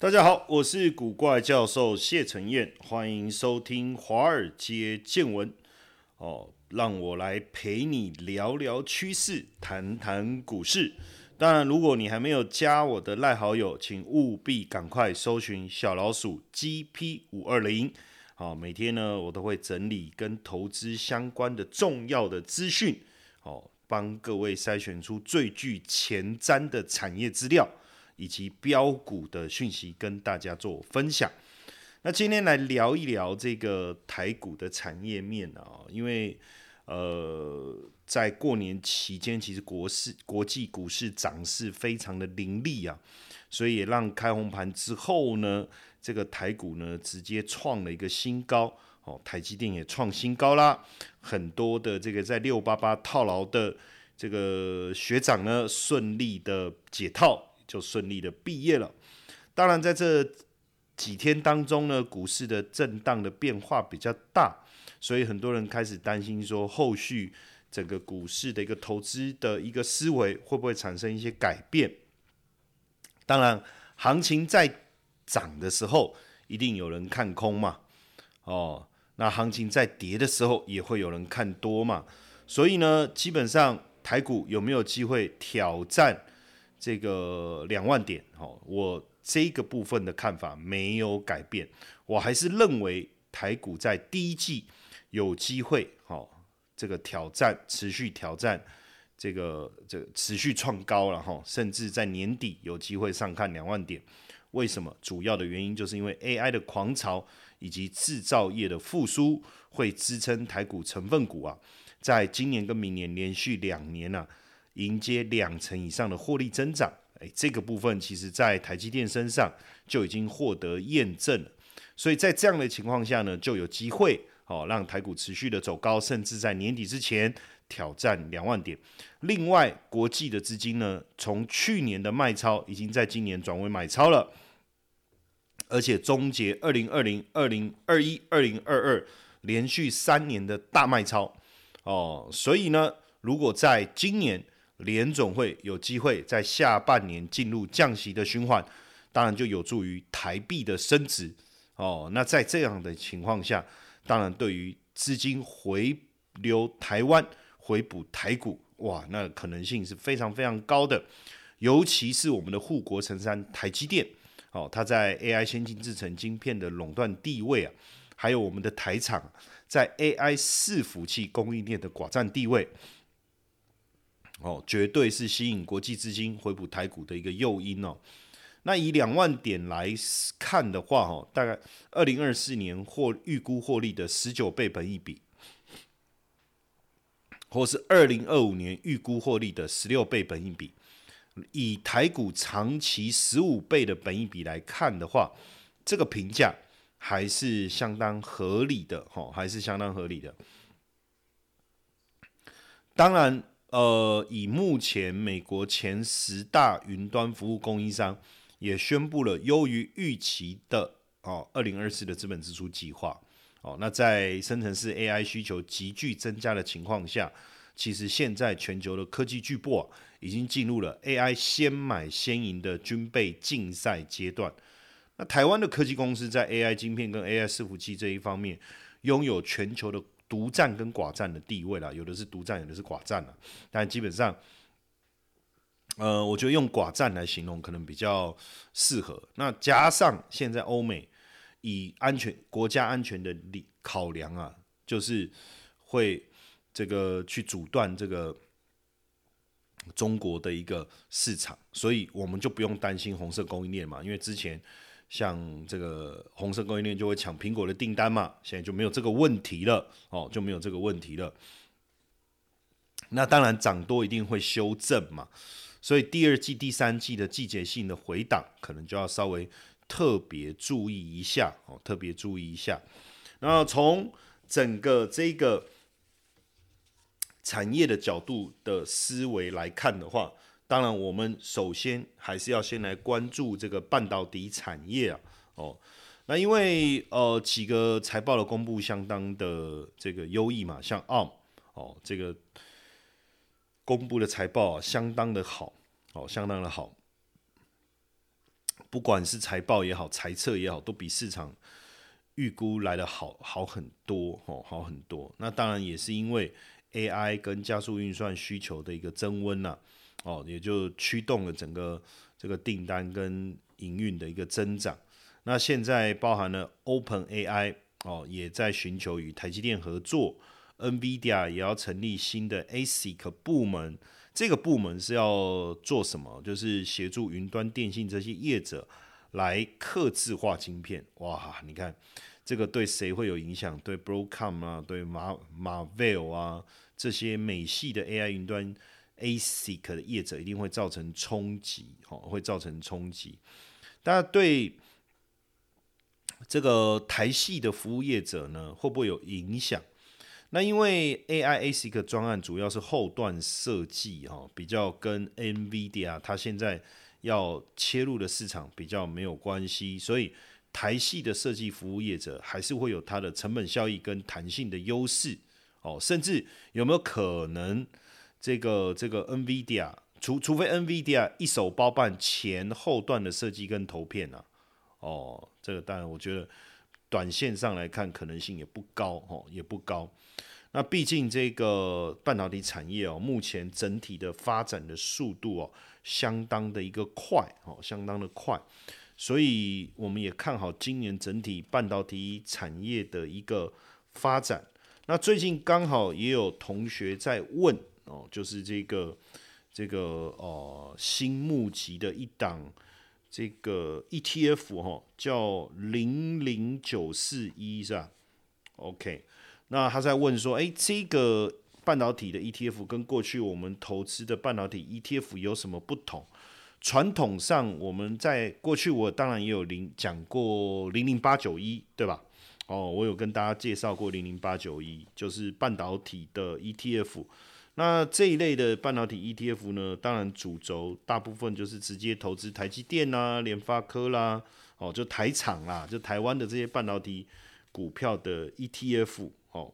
大家好，我是古怪教授谢承彦，欢迎收听华尔街见闻。哦，让我来陪你聊聊趋势，谈谈股市。当然，如果你还没有加我的赖好友，请务必赶快搜寻小老鼠 GP 五二零。好，每天呢，我都会整理跟投资相关的重要的资讯，哦，帮各位筛选出最具前瞻的产业资料。以及标股的讯息跟大家做分享。那今天来聊一聊这个台股的产业面啊，因为呃，在过年期间，其实国市国际股市涨势非常的凌厉啊，所以也让开红盘之后呢，这个台股呢直接创了一个新高哦，台积电也创新高啦，很多的这个在六八八套牢的这个学长呢，顺利的解套。就顺利的毕业了。当然，在这几天当中呢，股市的震荡的变化比较大，所以很多人开始担心说，后续整个股市的一个投资的一个思维会不会产生一些改变？当然，行情在涨的时候，一定有人看空嘛。哦，那行情在跌的时候，也会有人看多嘛。所以呢，基本上台股有没有机会挑战？这个两万点，哈，我这个部分的看法没有改变，我还是认为台股在第一季有机会，哈，这个挑战持续挑战，这个这持续创高了，哈，甚至在年底有机会上看两万点。为什么？主要的原因就是因为 AI 的狂潮以及制造业的复苏会支撑台股成分股啊，在今年跟明年连续两年呢。迎接两成以上的获利增长，诶，这个部分其实在台积电身上就已经获得验证了。所以在这样的情况下呢，就有机会哦，让台股持续的走高，甚至在年底之前挑战两万点。另外，国际的资金呢，从去年的卖超已经在今年转为买超了，而且终结二零二零、二零二一、二零二二连续三年的大卖超哦。所以呢，如果在今年，联总会有机会在下半年进入降息的循环，当然就有助于台币的升值哦。那在这样的情况下，当然对于资金回流台湾、回补台股，哇，那可能性是非常非常高的。尤其是我们的护国神山台积电，哦，它在 AI 先进制程晶片的垄断地位啊，还有我们的台厂在 AI 伺服器供应链的寡占地位。哦，绝对是吸引国际资金回补台股的一个诱因哦。那以两万点来看的话，哦，大概二零二四年获预估获利的十九倍本益比，或是二零二五年预估获利的十六倍本益比，以台股长期十五倍的本益比来看的话，这个评价还是相当合理的，哈，还是相当合理的。当然。呃，以目前美国前十大云端服务供应商也宣布了优于预期的哦，二零二四的资本支出计划哦。那在生成式 AI 需求急剧增加的情况下，其实现在全球的科技巨擘已经进入了 AI 先买先赢的军备竞赛阶段。那台湾的科技公司在 AI 晶片跟 AI 伺服器这一方面，拥有全球的。独占跟寡占的地位啦，有的是独占，有的是寡占了。但基本上，呃，我觉得用寡占来形容可能比较适合。那加上现在欧美以安全国家安全的理考量啊，就是会这个去阻断这个中国的一个市场，所以我们就不用担心红色供应链嘛，因为之前。像这个红色供应链就会抢苹果的订单嘛，现在就没有这个问题了哦，就没有这个问题了。那当然涨多一定会修正嘛，所以第二季、第三季的季节性的回档，可能就要稍微特别注意一下哦，特别注意一下。然后从整个这个产业的角度的思维来看的话。当然，我们首先还是要先来关注这个半导体产业啊。哦，那因为呃几个财报的公布相当的这个优异嘛，像 ARM 哦，这个公布的财报相当的好，哦，相当的好。不管是财报也好，财测也好，都比市场预估来的好好很多哦，好很多。那当然也是因为 AI 跟加速运算需求的一个增温呐，哦，也就驱动了整个这个订单跟营运的一个增长。那现在包含了 Open AI 哦，也在寻求与台积电合作，NVIDIA 也要成立新的 ASIC 部门。这个部门是要做什么？就是协助云端电信这些业者来刻字化晶片。哇，你看这个对谁会有影响？对 Broadcom 啊，对马马 Vel 啊这些美系的 AI 云端 ASIC 的业者一定会造成冲击，哦，会造成冲击。但对这个台系的服务业者呢，会不会有影响？那因为 AI ASIC 专案主要是后段设计哈，比较跟 NVIDIA 它现在要切入的市场比较没有关系，所以台系的设计服务业者还是会有它的成本效益跟弹性的优势哦，甚至有没有可能这个这个 NVIDIA 除除非 NVIDIA 一手包办前后段的设计跟投片啊，哦，这个当然我觉得短线上来看可能性也不高哦，也不高。那毕竟这个半导体产业哦，目前整体的发展的速度哦，相当的一个快哦，相当的快，所以我们也看好今年整体半导体产业的一个发展。那最近刚好也有同学在问哦，就是这个这个哦新募集的一档这个 ETF 哈，叫零零九四一是吧？OK。那他在问说，哎，这个半导体的 ETF 跟过去我们投资的半导体 ETF 有什么不同？传统上我们在过去我当然也有零讲过零零八九一，对吧？哦，我有跟大家介绍过零零八九一，就是半导体的 ETF。那这一类的半导体 ETF 呢，当然主轴大部分就是直接投资台积电啦、联发科啦，哦，就台厂啦，就台湾的这些半导体股票的 ETF。哦，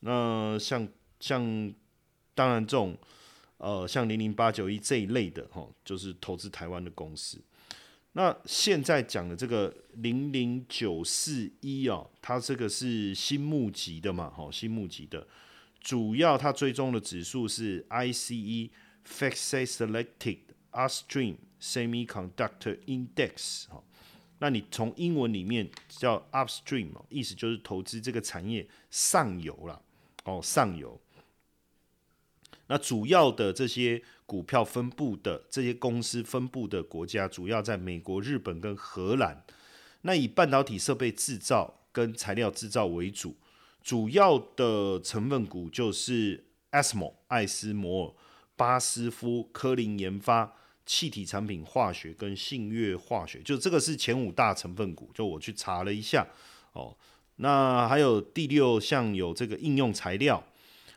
那像像当然这种呃像零零八九一这一类的哈，就是投资台湾的公司。那现在讲的这个零零九四一哦，它这个是新募集的嘛，哈，新募集的，主要它追踪的指数是 ICE f a c e Selected Upstream Semiconductor Index 哈。那你从英文里面叫 upstream，意思就是投资这个产业上游了，哦，上游。那主要的这些股票分布的这些公司分布的国家，主要在美国、日本跟荷兰。那以半导体设备制造跟材料制造为主，主要的成分股就是 ASML 艾斯摩尔、巴斯夫、科林研发。气体产品化学跟信越化学，就这个是前五大成分股，就我去查了一下哦。那还有第六项有这个应用材料，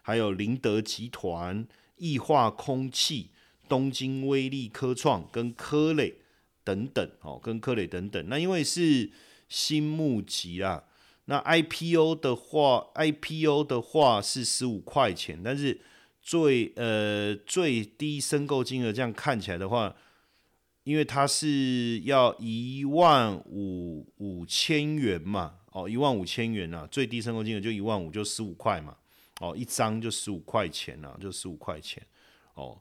还有林德集团、易化空气、东京威力科创跟科磊等等哦，跟科磊等等。那因为是新募集啊，那 IPO 的话，IPO 的话是十五块钱，但是。最呃最低申购金额这样看起来的话，因为它是要一万五五千元嘛，哦一万五千元呐，最低申购金额就一万五，就十五块嘛，哦一张就十五块钱呐，就十五块钱，哦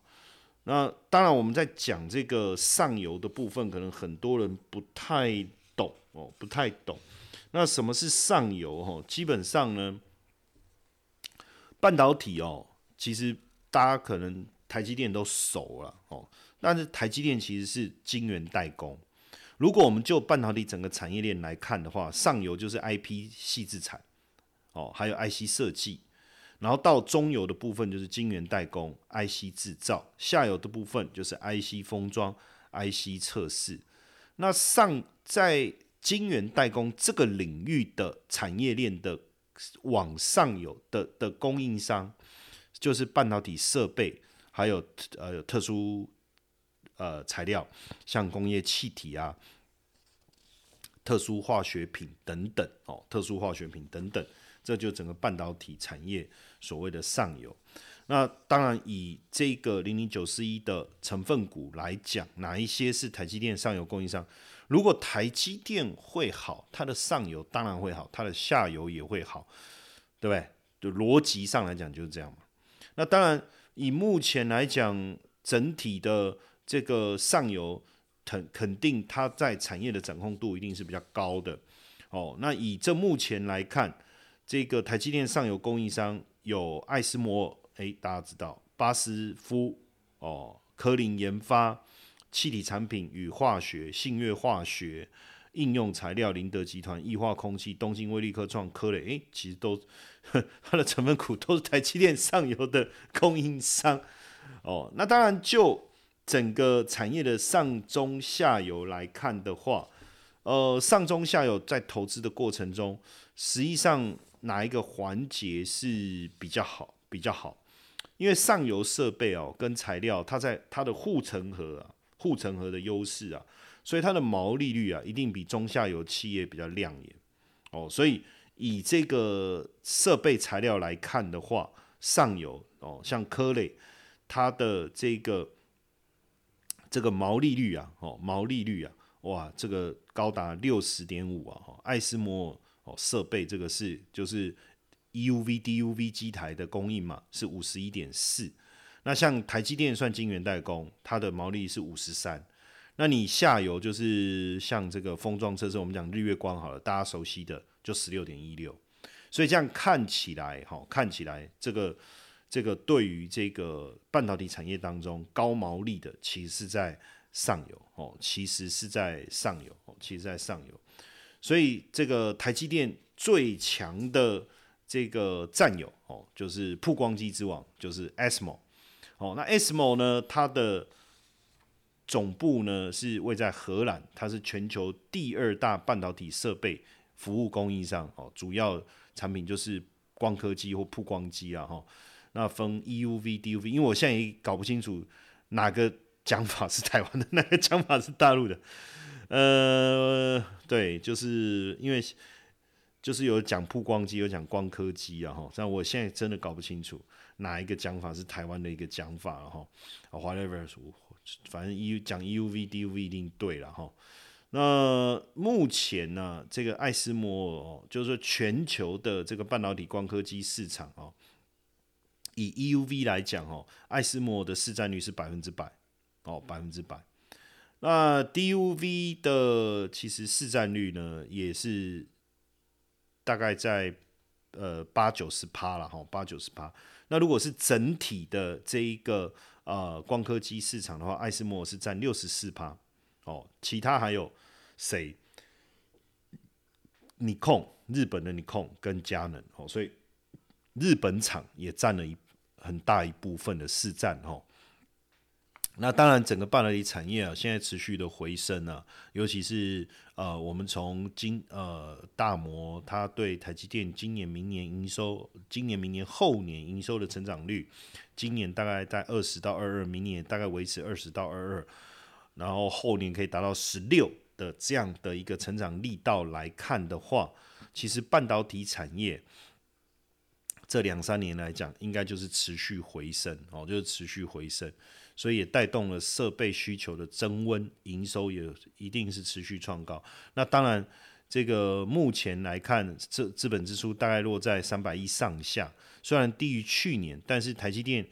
那当然我们在讲这个上游的部分，可能很多人不太懂哦，不太懂。那什么是上游？哦，基本上呢，半导体哦。其实大家可能台积电都熟了哦，但是台积电其实是晶圆代工。如果我们就半导体整个产业链来看的话，上游就是 IP 细制产哦，还有 IC 设计，然后到中游的部分就是晶圆代工、IC 制造，下游的部分就是 IC 封装、IC 测试。那上在晶圆代工这个领域的产业链的往上游的的供应商。就是半导体设备，还有呃特殊呃材料，像工业气体啊、特殊化学品等等哦，特殊化学品等等，这就整个半导体产业所谓的上游。那当然，以这个零零九四一的成分股来讲，哪一些是台积电上游供应商？如果台积电会好，它的上游当然会好，它的下游也会好，对不对？就逻辑上来讲就是这样嘛。那当然，以目前来讲，整体的这个上游肯肯定它在产业的掌控度一定是比较高的。哦，那以这目前来看，这个台积电上游供应商有爱斯摩。哎，大家知道巴斯夫哦，科林研发、气体产品与化学、信越化学、应用材料、林德集团、液化空气、东京威力科创、科磊，哎，其实都 它的成分股都是台积电上游的供应商哦。那当然，就整个产业的上中下游来看的话，呃，上中下游在投资的过程中，实际上哪一个环节是比较好？比较好？因为上游设备哦跟材料，它在它的护城河啊，护城河的优势啊，所以它的毛利率啊，一定比中下游企业比较亮眼哦。所以以这个设备材料来看的话，上游哦，像科磊，它的这个这个毛利率啊，哦，毛利率啊，哇，这个高达六十点五啊，哈，爱斯摩尔哦设备这个是就是。EUV、DUV 机台的供应嘛是五十一点四，那像台积电算晶圆代工，它的毛利是五十三。那你下游就是像这个封装测试，我们讲日月光好了，大家熟悉的就十六点一六。所以这样看起来，哈，看起来这个这个对于这个半导体产业当中高毛利的，其实是在上游哦，其实是在上游哦，其实在上游。所以这个台积电最强的。这个战友哦，就是曝光机之王，就是 ASML 哦。那 ASML 呢，它的总部呢是位在荷兰，它是全球第二大半导体设备服务供应商哦。主要产品就是光刻机或曝光机啊哈。那分 EUV、DUV，因为我现在也搞不清楚哪个讲法是台湾的，哪个讲法是大陆的。呃，对，就是因为。就是有讲曝光机，有讲光刻机啊，哈，但我现在真的搞不清楚哪一个讲法是台湾的一个讲法了哈。Whatever，反正 E 讲 EUV、DUV 一定对了哈。那目前呢，这个爱斯摩哦，就是说全球的这个半导体光刻机市场哦，以 EUV 来讲哦，爱斯摩尔的市占率是百分之百哦，百分之百。那 DUV 的其实市占率呢，也是。大概在呃八九十趴了哈，八九十趴。那如果是整体的这一个呃光刻机市场的话，爱斯摩是占六十四趴哦。其他还有谁？尼控，日本的尼控跟佳能哦，所以日本厂也占了一很大一部分的市占哦。那当然，整个半导体产业啊，现在持续的回升啊，尤其是呃，我们从今呃大摩，它对台积电今年、明年营收，今年、明年、后年营收的成长率，今年大概在二十到二二，明年大概维持二十到二二，然后后年可以达到十六的这样的一个成长力道来看的话，其实半导体产业这两三年来讲，应该就是持续回升哦，就是持续回升。所以也带动了设备需求的增温，营收也一定是持续创高。那当然，这个目前来看，资资本支出大概落在三百亿上下，虽然低于去年，但是台积电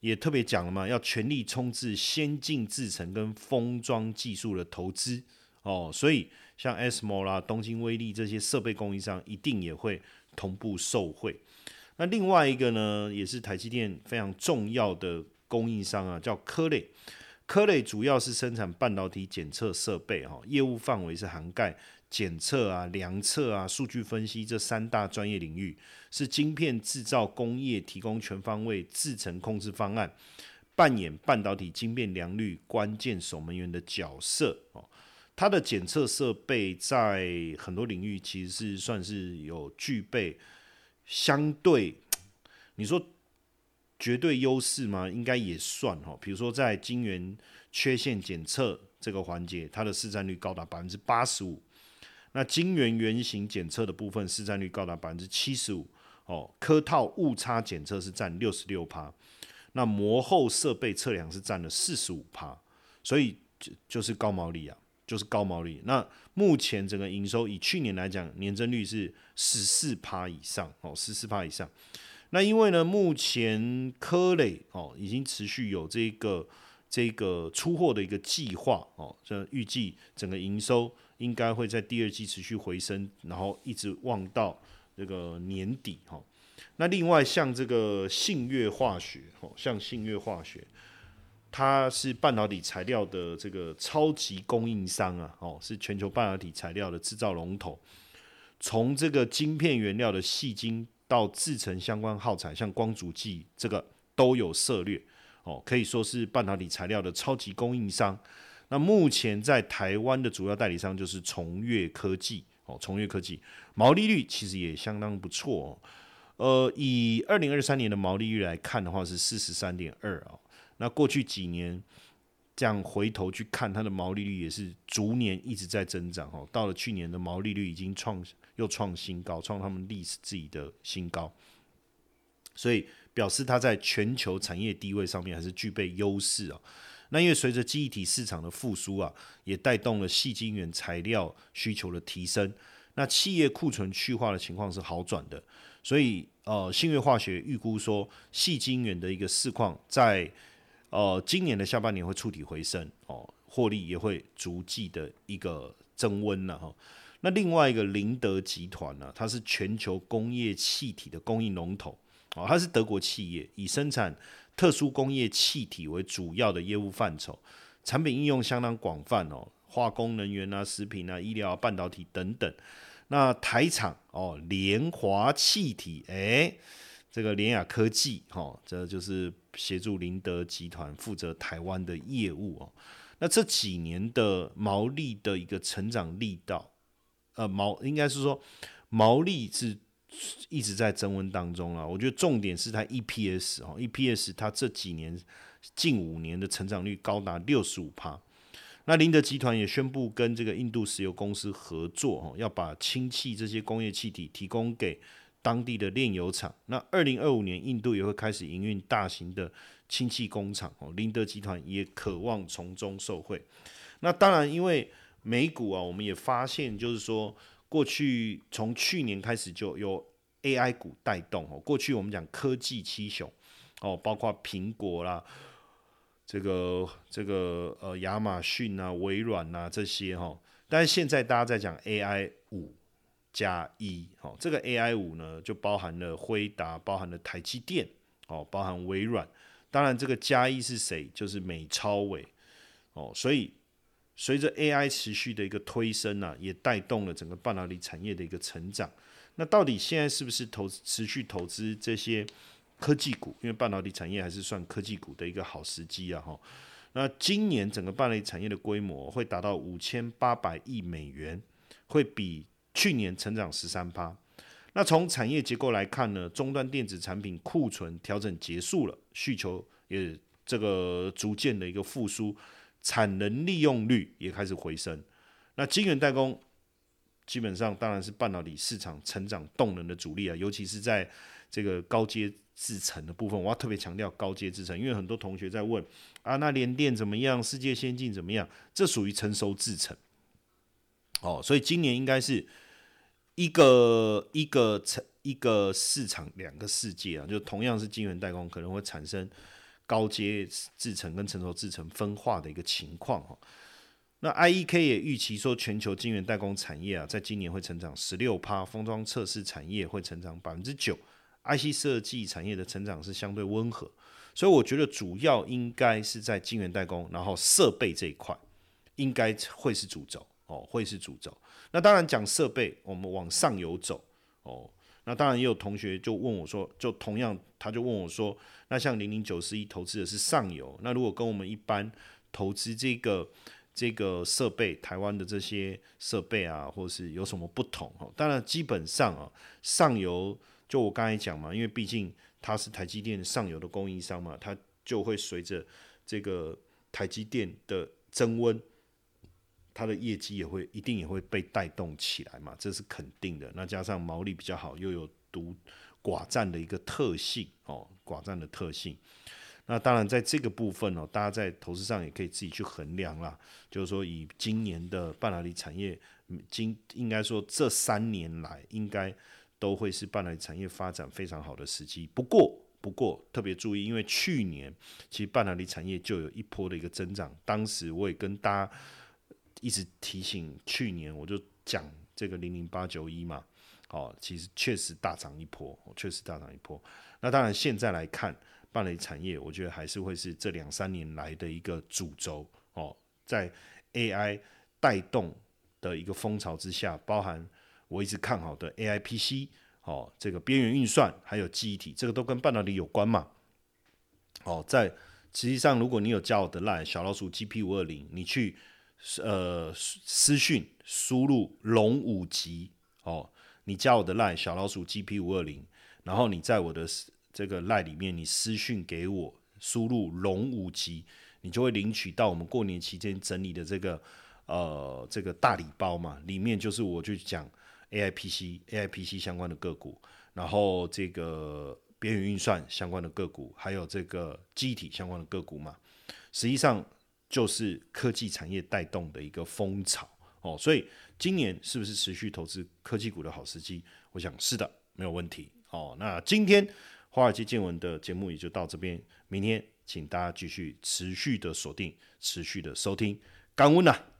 也特别讲了嘛，要全力冲刺先进制程跟封装技术的投资哦。所以像 SMO 啦、东京威力这些设备供应商，一定也会同步受惠。那另外一个呢，也是台积电非常重要的。供应商啊，叫科磊，科磊主要是生产半导体检测设备，哈，业务范围是涵盖检测啊、量测啊、数据分析这三大专业领域，是晶片制造工业提供全方位制程控制方案，扮演半导体晶片良率关键守门员的角色。哦，它的检测设备在很多领域其实是算是有具备相对，你说。绝对优势吗？应该也算哈。比如说在晶圆缺陷检测这个环节，它的市占率高达百分之八十五。那晶圆原型检测的部分市占率高达百分之七十五。哦，科套误差检测是占六十六趴，那膜后设备测量是占了四十五趴，所以就就是高毛利啊，就是高毛利。那目前整个营收以去年来讲，年增率是十四趴以上哦，十四趴以上。那因为呢，目前科磊哦已经持续有这个这个出货的一个计划哦，这预计整个营收应该会在第二季持续回升，然后一直望到这个年底哈。那另外像这个信越化学哦，像信越化学，它是半导体材料的这个超级供应商啊，哦，是全球半导体材料的制造龙头，从这个晶片原料的细晶。到制成相关耗材，像光阻剂这个都有涉略哦，可以说是半导体材料的超级供应商。那目前在台湾的主要代理商就是崇越科技哦，崇越科技毛利率其实也相当不错哦。呃，以二零二三年的毛利率来看的话是四十三点二啊。那过去几年这样回头去看，它的毛利率也是逐年一直在增长哦。到了去年的毛利率已经创。又创新高，创他们历史自己的新高，所以表示它在全球产业地位上面还是具备优势啊。那因为随着记忆体市场的复苏啊，也带动了细晶圆材料需求的提升，那企业库存去化的情况是好转的，所以呃，信越化学预估说，细晶圆的一个市况在呃今年的下半年会触底回升哦，获利也会逐季的一个增温了哈。那另外一个林德集团呢，它是全球工业气体的供应龙头哦，它是德国企业，以生产特殊工业气体为主要的业务范畴，产品应用相当广泛哦，化工、能源啊、食品啊、医疗、半导体等等。那台厂哦，联华气体，诶，这个联雅科技哈，这就是协助林德集团负责台湾的业务哦。那这几年的毛利的一个成长力道。呃，毛应该是说毛利是一直在增温当中啊。我觉得重点是它 EPS 哦，EPS 它这几年近五年的成长率高达六十五帕。那林德集团也宣布跟这个印度石油公司合作哦，要把氢气这些工业气体提供给当地的炼油厂。那二零二五年印度也会开始营运大型的氢气工厂哦，林德集团也渴望从中受惠。那当然因为。美股啊，我们也发现，就是说，过去从去年开始就有 AI 股带动哦。过去我们讲科技七雄哦，包括苹果啦，这个这个呃亚马逊啊、微软啊这些哈。但是现在大家在讲 AI 五加一哦，这个 AI 五呢就包含了辉达，包含了台积电哦，包含微软。当然，这个加一是谁？就是美超伟哦，所以。随着 AI 持续的一个推升呢，也带动了整个半导体产业的一个成长。那到底现在是不是投持续投资这些科技股？因为半导体产业还是算科技股的一个好时机啊！哈，那今年整个半导体产业的规模会达到五千八百亿美元，会比去年成长十三趴。那从产业结构来看呢，终端电子产品库存调整结束了，需求也这个逐渐的一个复苏。产能利用率也开始回升，那晶圆代工基本上当然是半导体市场成长动能的主力啊，尤其是在这个高阶制程的部分，我要特别强调高阶制程，因为很多同学在问啊，那联电怎么样？世界先进怎么样？这属于成熟制程，哦，所以今年应该是一个一个成一个市场两个世界啊，就同样是晶圆代工可能会产生。高阶制程跟成熟制程分化的一个情况哈，那 IEK 也预期说，全球晶圆代工产业啊，在今年会成长十六趴，封装测试产业会成长百分之九，IC 设计产业的成长是相对温和，所以我觉得主要应该是在晶圆代工，然后设备这一块应该会是主轴哦，会是主轴。那当然讲设备，我们往上游走哦。那当然也有同学就问我说，就同样他就问我说，那像零零九四一投资的是上游，那如果跟我们一般投资这个这个设备，台湾的这些设备啊，或是有什么不同？哈，当然基本上啊，上游就我刚才讲嘛，因为毕竟它是台积电上游的供应商嘛，它就会随着这个台积电的增温。它的业绩也会一定也会被带动起来嘛，这是肯定的。那加上毛利比较好，又有独寡占的一个特性哦，寡占的特性。那当然，在这个部分哦，大家在投资上也可以自己去衡量啦。就是说，以今年的半导体产业，今应该说这三年来，应该都会是半导体产业发展非常好的时机。不过，不过特别注意，因为去年其实半导体产业就有一波的一个增长，当时我也跟大家一直提醒，去年我就讲这个零零八九一嘛，哦，其实确实大涨一波，确实大涨一波。那当然现在来看。半导体产业，我觉得还是会是这两三年来的一个主轴哦，在 AI 带动的一个风潮之下，包含我一直看好的 AI PC 哦，这个边缘运算还有记忆体，这个都跟半导体有关嘛。哦，在实际上，如果你有加我的 line 小老鼠 GP 五二零，你去呃私讯输入龙五级哦，你加我的 line 小老鼠 GP 五二零，然后你在我的。这个赖里面，你私讯给我，输入龙五级，你就会领取到我们过年期间整理的这个呃这个大礼包嘛。里面就是我去讲 A I P C A I P C 相关的个股，然后这个边缘运算相关的个股，还有这个机体相关的个股嘛。实际上就是科技产业带动的一个风潮哦。所以今年是不是持续投资科技股的好时机？我想是的，没有问题哦。那今天。华尔街见闻的节目也就到这边，明天请大家继续持续的锁定，持续的收听，感恩呐。